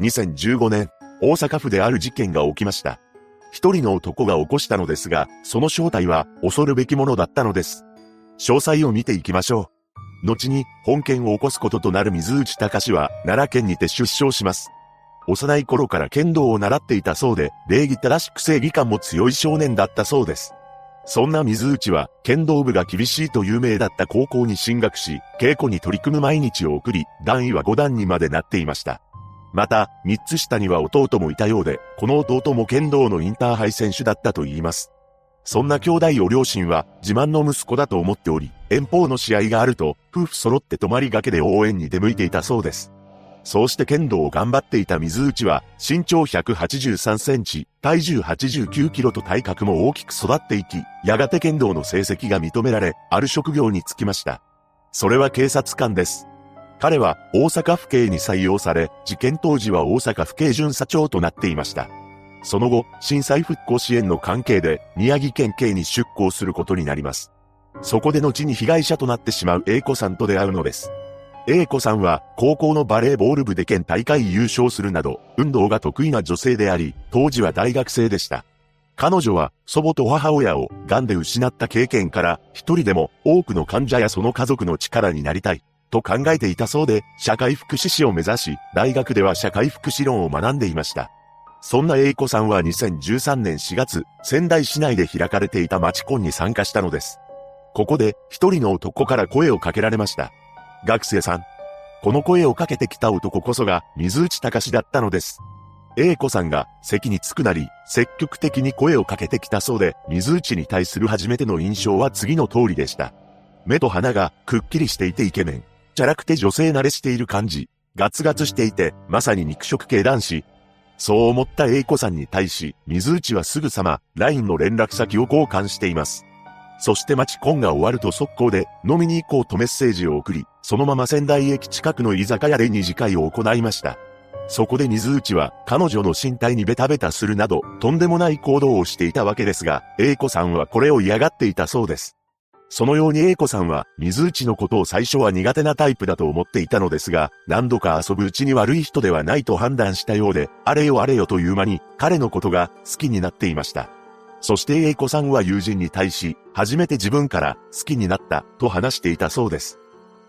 2015年、大阪府である事件が起きました。一人の男が起こしたのですが、その正体は恐るべきものだったのです。詳細を見ていきましょう。後に本件を起こすこととなる水内隆は奈良県にて出生します。幼い頃から剣道を習っていたそうで、礼儀正しく正義感も強い少年だったそうです。そんな水内は、剣道部が厳しいと有名だった高校に進学し、稽古に取り組む毎日を送り、段位は5段にまでなっていました。また、3つ下には弟もいたようで、この弟も剣道のインターハイ選手だったと言います。そんな兄弟を両親は自慢の息子だと思っており、遠方の試合があると、夫婦揃って泊まりがけで応援に出向いていたそうです。そうして剣道を頑張っていた水内は、身長183センチ、体重89キロと体格も大きく育っていき、やがて剣道の成績が認められ、ある職業に就きました。それは警察官です。彼は大阪府警に採用され、事件当時は大阪府警巡査長となっていました。その後、震災復興支援の関係で宮城県警に出向することになります。そこで後に被害者となってしまう A 子さんと出会うのです。A 子さんは高校のバレーボール部で県大会優勝するなど、運動が得意な女性であり、当時は大学生でした。彼女は祖母と母親を癌で失った経験から一人でも多くの患者やその家族の力になりたいと考えていたそうで社会福祉士を目指し大学では社会福祉論を学んでいました。そんな A 子さんは2013年4月仙台市内で開かれていた町コンに参加したのです。ここで一人の男から声をかけられました。学生さん。この声をかけてきた男こそが水内隆だったのです。A 子さんが席に着くなり、積極的に声をかけてきたそうで、水内に対する初めての印象は次の通りでした。目と鼻がくっきりしていてイケメン。チャラくて女性慣れしている感じ。ガツガツしていて、まさに肉食系男子。そう思った A 子さんに対し、水内はすぐさま、LINE の連絡先を交換しています。そして待ちコンが終わると速攻で飲みに行こうとメッセージを送り、そのまま仙台駅近くの居酒屋で二次会を行いました。そこで水内は彼女の身体にベタベタするなど、とんでもない行動をしていたわけですが、A 子さんはこれを嫌がっていたそうです。そのように A 子さんは水内のことを最初は苦手なタイプだと思っていたのですが、何度か遊ぶうちに悪い人ではないと判断したようで、あれよあれよという間に彼のことが好きになっていました。そして A 子さんは友人に対し、初めて自分から好きになったと話していたそうです。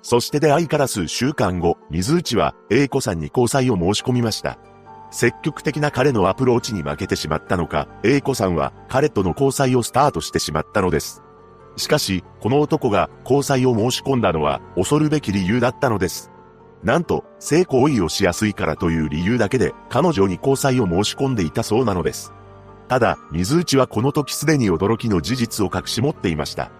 そして出会いから数週間後、水内は A 子さんに交際を申し込みました。積極的な彼のアプローチに負けてしまったのか、A 子さんは彼との交際をスタートしてしまったのです。しかし、この男が交際を申し込んだのは恐るべき理由だったのです。なんと、性行為をしやすいからという理由だけで彼女に交際を申し込んでいたそうなのです。ただ、水内はこの時すでに驚きの事実を隠し持っていました。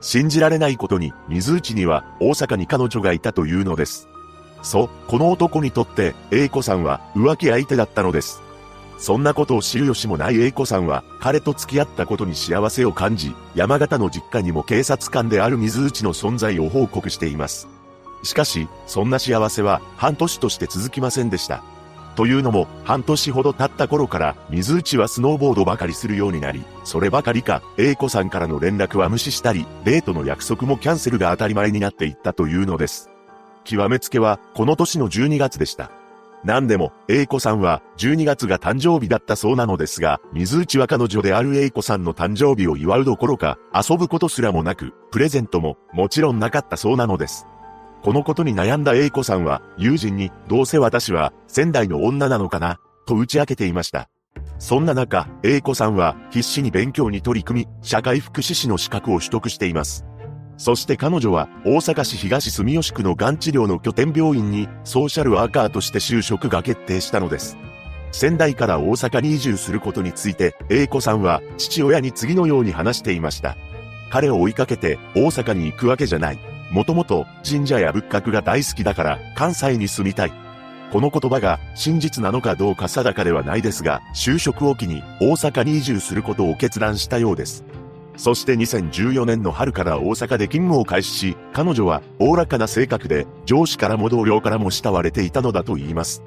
信じられないことに、水内には大阪に彼女がいたというのです。そう、この男にとって、A 子さんは浮気相手だったのです。そんなことを知る由もない A 子さんは、彼と付き合ったことに幸せを感じ、山形の実家にも警察官である水内の存在を報告しています。しかし、そんな幸せは半年として続きませんでした。というのも、半年ほど経った頃から、水内はスノーボードばかりするようになり、そればかりか、A 子さんからの連絡は無視したり、デートの約束もキャンセルが当たり前になっていったというのです。極めつけは、この年の12月でした。何でも、A 子さんは12月が誕生日だったそうなのですが、水内は彼女である A 子さんの誕生日を祝うどころか、遊ぶことすらもなく、プレゼントももちろんなかったそうなのです。このことに悩んだ A 子さんは、友人に、どうせ私は、仙台の女なのかな、と打ち明けていました。そんな中、A 子さんは、必死に勉強に取り組み、社会福祉士の資格を取得しています。そして彼女は、大阪市東住吉区のがん治療の拠点病院に、ソーシャルワーカーとして就職が決定したのです。仙台から大阪に移住することについて、A 子さんは、父親に次のように話していました。彼を追いかけて、大阪に行くわけじゃない。もともと神社や仏閣が大好きだから関西に住みたい。この言葉が真実なのかどうか定かではないですが、就職を機に大阪に移住することを決断したようです。そして2014年の春から大阪で勤務を開始し、彼女はおおらかな性格で上司からも同僚からも慕われていたのだと言います。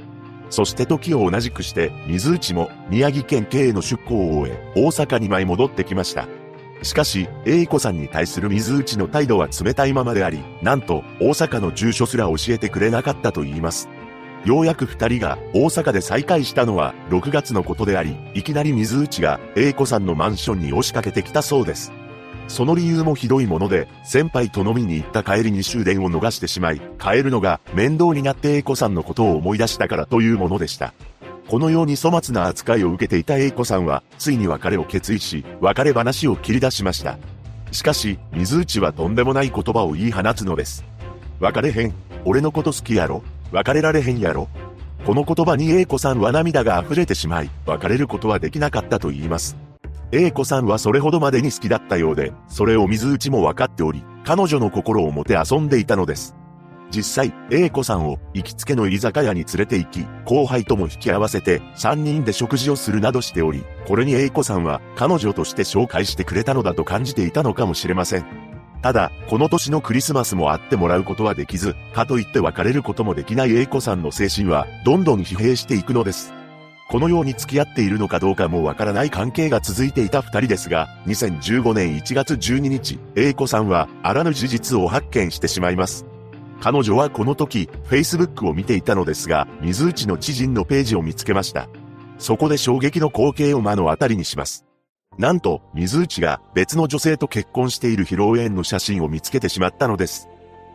そして時を同じくして水内も宮城県警への出向を終え、大阪に舞い戻ってきました。しかし、A 子さんに対する水内の態度は冷たいままであり、なんと、大阪の住所すら教えてくれなかったと言います。ようやく二人が大阪で再会したのは6月のことであり、いきなり水内が A 子さんのマンションに押しかけてきたそうです。その理由もひどいもので、先輩と飲みに行った帰りに終電を逃してしまい、帰るのが面倒になって A 子さんのことを思い出したからというものでした。このように粗末な扱いを受けていた A 子さんは、ついに別れを決意し、別れ話を切り出しました。しかし、水内はとんでもない言葉を言い放つのです。別れへん。俺のこと好きやろ。別れられへんやろ。この言葉に A 子さんは涙が溢れてしまい、別れることはできなかったと言います。A 子さんはそれほどまでに好きだったようで、それを水内も分かっており、彼女の心を持て遊んでいたのです。実際、A 子さんを行きつけの居酒屋に連れて行き、後輩とも引き合わせて3人で食事をするなどしており、これに A 子さんは彼女として紹介してくれたのだと感じていたのかもしれません。ただ、この年のクリスマスも会ってもらうことはできず、かといって別れることもできない A 子さんの精神は、どんどん疲弊していくのです。このように付き合っているのかどうかもわからない関係が続いていた二人ですが、2015年1月12日、A 子さんはあらぬ事実を発見してしまいます。彼女はこの時、Facebook を見ていたのですが、水内の知人のページを見つけました。そこで衝撃の光景を目の当たりにします。なんと、水内が別の女性と結婚している披露宴の写真を見つけてしまったのです。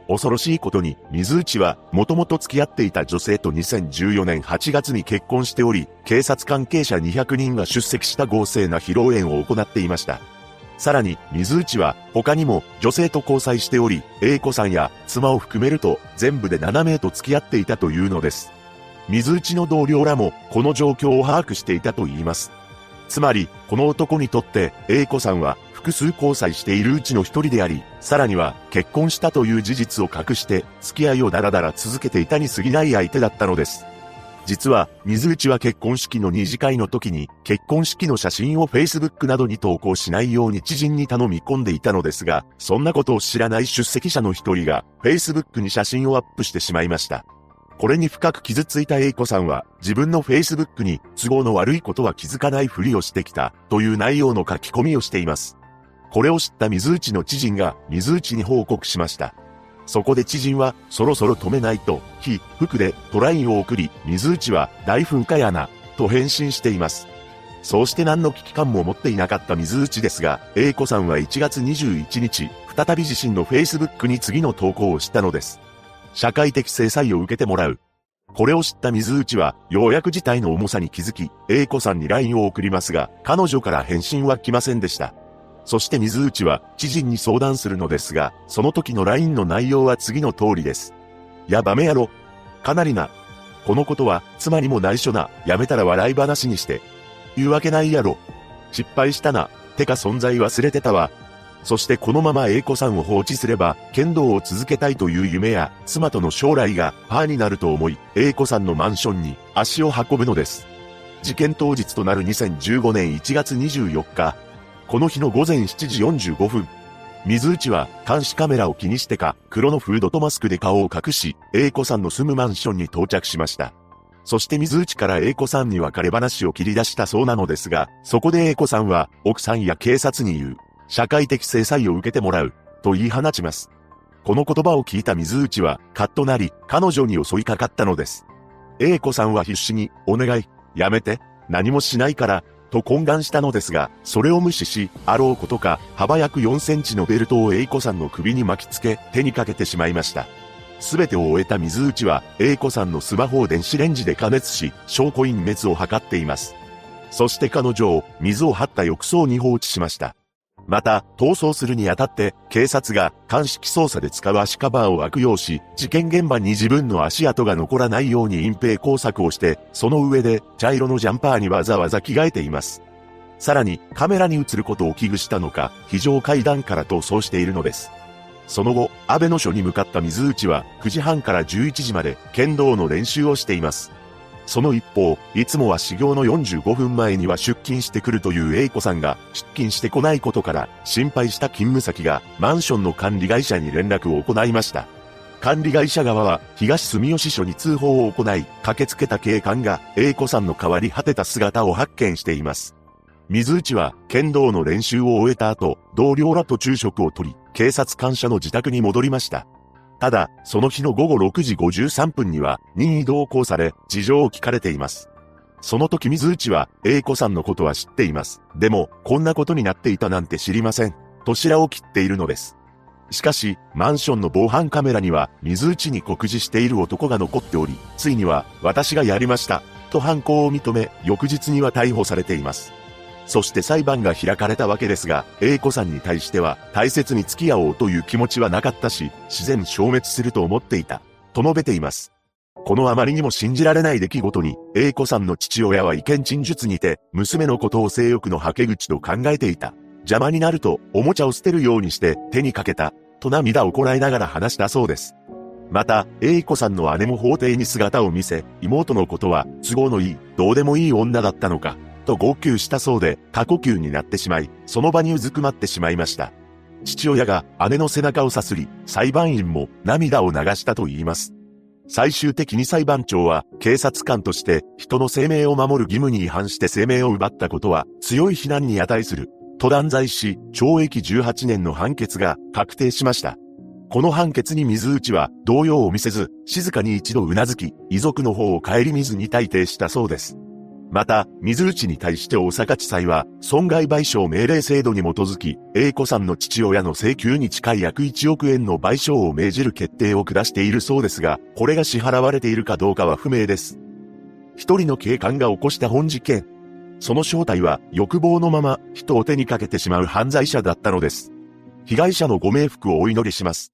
恐ろしいことに、水内は、もともと付き合っていた女性と2014年8月に結婚しており、警察関係者200人が出席した合成な披露宴を行っていました。さらに、水内は、他にも、女性と交際しており、A 子さんや、妻を含めると、全部で7名と付き合っていたというのです。水内の同僚らも、この状況を把握していたと言います。つまり、この男にとって、A 子さんは、複数交際しているうちの一人であり、さらには、結婚したという事実を隠して、付き合いをダラダラ続けていたに過ぎない相手だったのです。実は、水内は結婚式の二次会の時に、結婚式の写真を Facebook などに投稿しないように知人に頼み込んでいたのですが、そんなことを知らない出席者の一人が、Facebook に写真をアップしてしまいました。これに深く傷ついた A 子さんは、自分の Facebook に都合の悪いことは気づかないふりをしてきた、という内容の書き込みをしています。これを知った水内の知人が、水内に報告しました。そこで知人は、そろそろ止めないと、非、服でトラインを送り、水内は大噴火やな、と返信しています。そうして何の危機感も持っていなかった水内ですが、A 子さんは1月21日、再び自身の Facebook に次の投稿をしたのです。社会的制裁を受けてもらう。これを知った水内は、ようやく事態の重さに気づき、A 子さんに LINE を送りますが、彼女から返信は来ませんでした。そして水内は知人に相談するのですが、その時の LINE の内容は次の通りです。やばめやろ。かなりな。このことは妻にも内緒な。やめたら笑い話にして。言うわけないやろ。失敗したな。てか存在忘れてたわ。そしてこのまま A 子さんを放置すれば、剣道を続けたいという夢や、妻との将来がパーになると思い、A 子さんのマンションに足を運ぶのです。事件当日となる2015年1月24日、この日の午前7時45分、水内は監視カメラを気にしてか、黒のフードとマスクで顔を隠し、A 子さんの住むマンションに到着しました。そして水内から A 子さんに別れ話を切り出したそうなのですが、そこで A 子さんは奥さんや警察に言う、社会的制裁を受けてもらう、と言い放ちます。この言葉を聞いた水内は、カッとなり、彼女に襲いかかったのです。A 子さんは必死に、お願い、やめて、何もしないから、と懇願したのですが、それを無視し、あろうことか、幅約4センチのベルトを A 子さんの首に巻きつけ、手にかけてしまいました。すべてを終えた水内は、A 子さんのスマホを電子レンジで加熱し、証拠隠滅を図っています。そして彼女を水を張った浴槽に放置しました。また、逃走するにあたって、警察が鑑識捜査で使う足カバーを悪用し、事件現場に自分の足跡が残らないように隠蔽工作をして、その上で、茶色のジャンパーにわざわざ着替えています。さらに、カメラに映ることを危惧したのか、非常階段から逃走しているのです。その後、安倍の署に向かった水内は、9時半から11時まで、剣道の練習をしています。その一方、いつもは修行の45分前には出勤してくるという A 子さんが出勤してこないことから心配した勤務先がマンションの管理会社に連絡を行いました。管理会社側は東住吉署に通報を行い、駆けつけた警官が A 子さんの変わり果てた姿を発見しています。水内は剣道の練習を終えた後、同僚らと昼食をとり、警察官舎の自宅に戻りました。ただ、その日の午後6時53分には任意同行され、事情を聞かれています。その時水内は、A 子さんのことは知っています。でも、こんなことになっていたなんて知りません。としを切っているのです。しかし、マンションの防犯カメラには、水内に告示している男が残っており、ついには、私がやりました、と犯行を認め、翌日には逮捕されています。そして裁判が開かれたわけですが、A 子さんに対しては、大切に付き合おうという気持ちはなかったし、自然消滅すると思っていた、と述べています。このあまりにも信じられない出来事に、A 子さんの父親は意見陳述にて、娘のことを性欲のはけ口と考えていた。邪魔になると、おもちゃを捨てるようにして手にかけた、と涙をこらえながら話したそうです。また、栄子さんの姉も法廷に姿を見せ、妹のことは、都合のいい、どうでもいい女だったのか、と号泣したそうで、過呼吸になってしまい、その場にうずくまってしまいました。父親が姉の背中をさすり、裁判員も涙を流したと言います。最終的に裁判長は、警察官として人の生命を守る義務に違反して生命を奪ったことは、強い非難に値すると断罪し、懲役18年の判決が確定しました。この判決に水内は動揺を見せず、静かに一度頷き、遺族の方を顧みずに退廷したそうです。また、水内に対して大阪地裁は、損害賠償命令制度に基づき、A 子さんの父親の請求に近い約1億円の賠償を命じる決定を下しているそうですが、これが支払われているかどうかは不明です。一人の警官が起こした本事件。その正体は欲望のまま人を手にかけてしまう犯罪者だったのです。被害者のご冥福をお祈りします。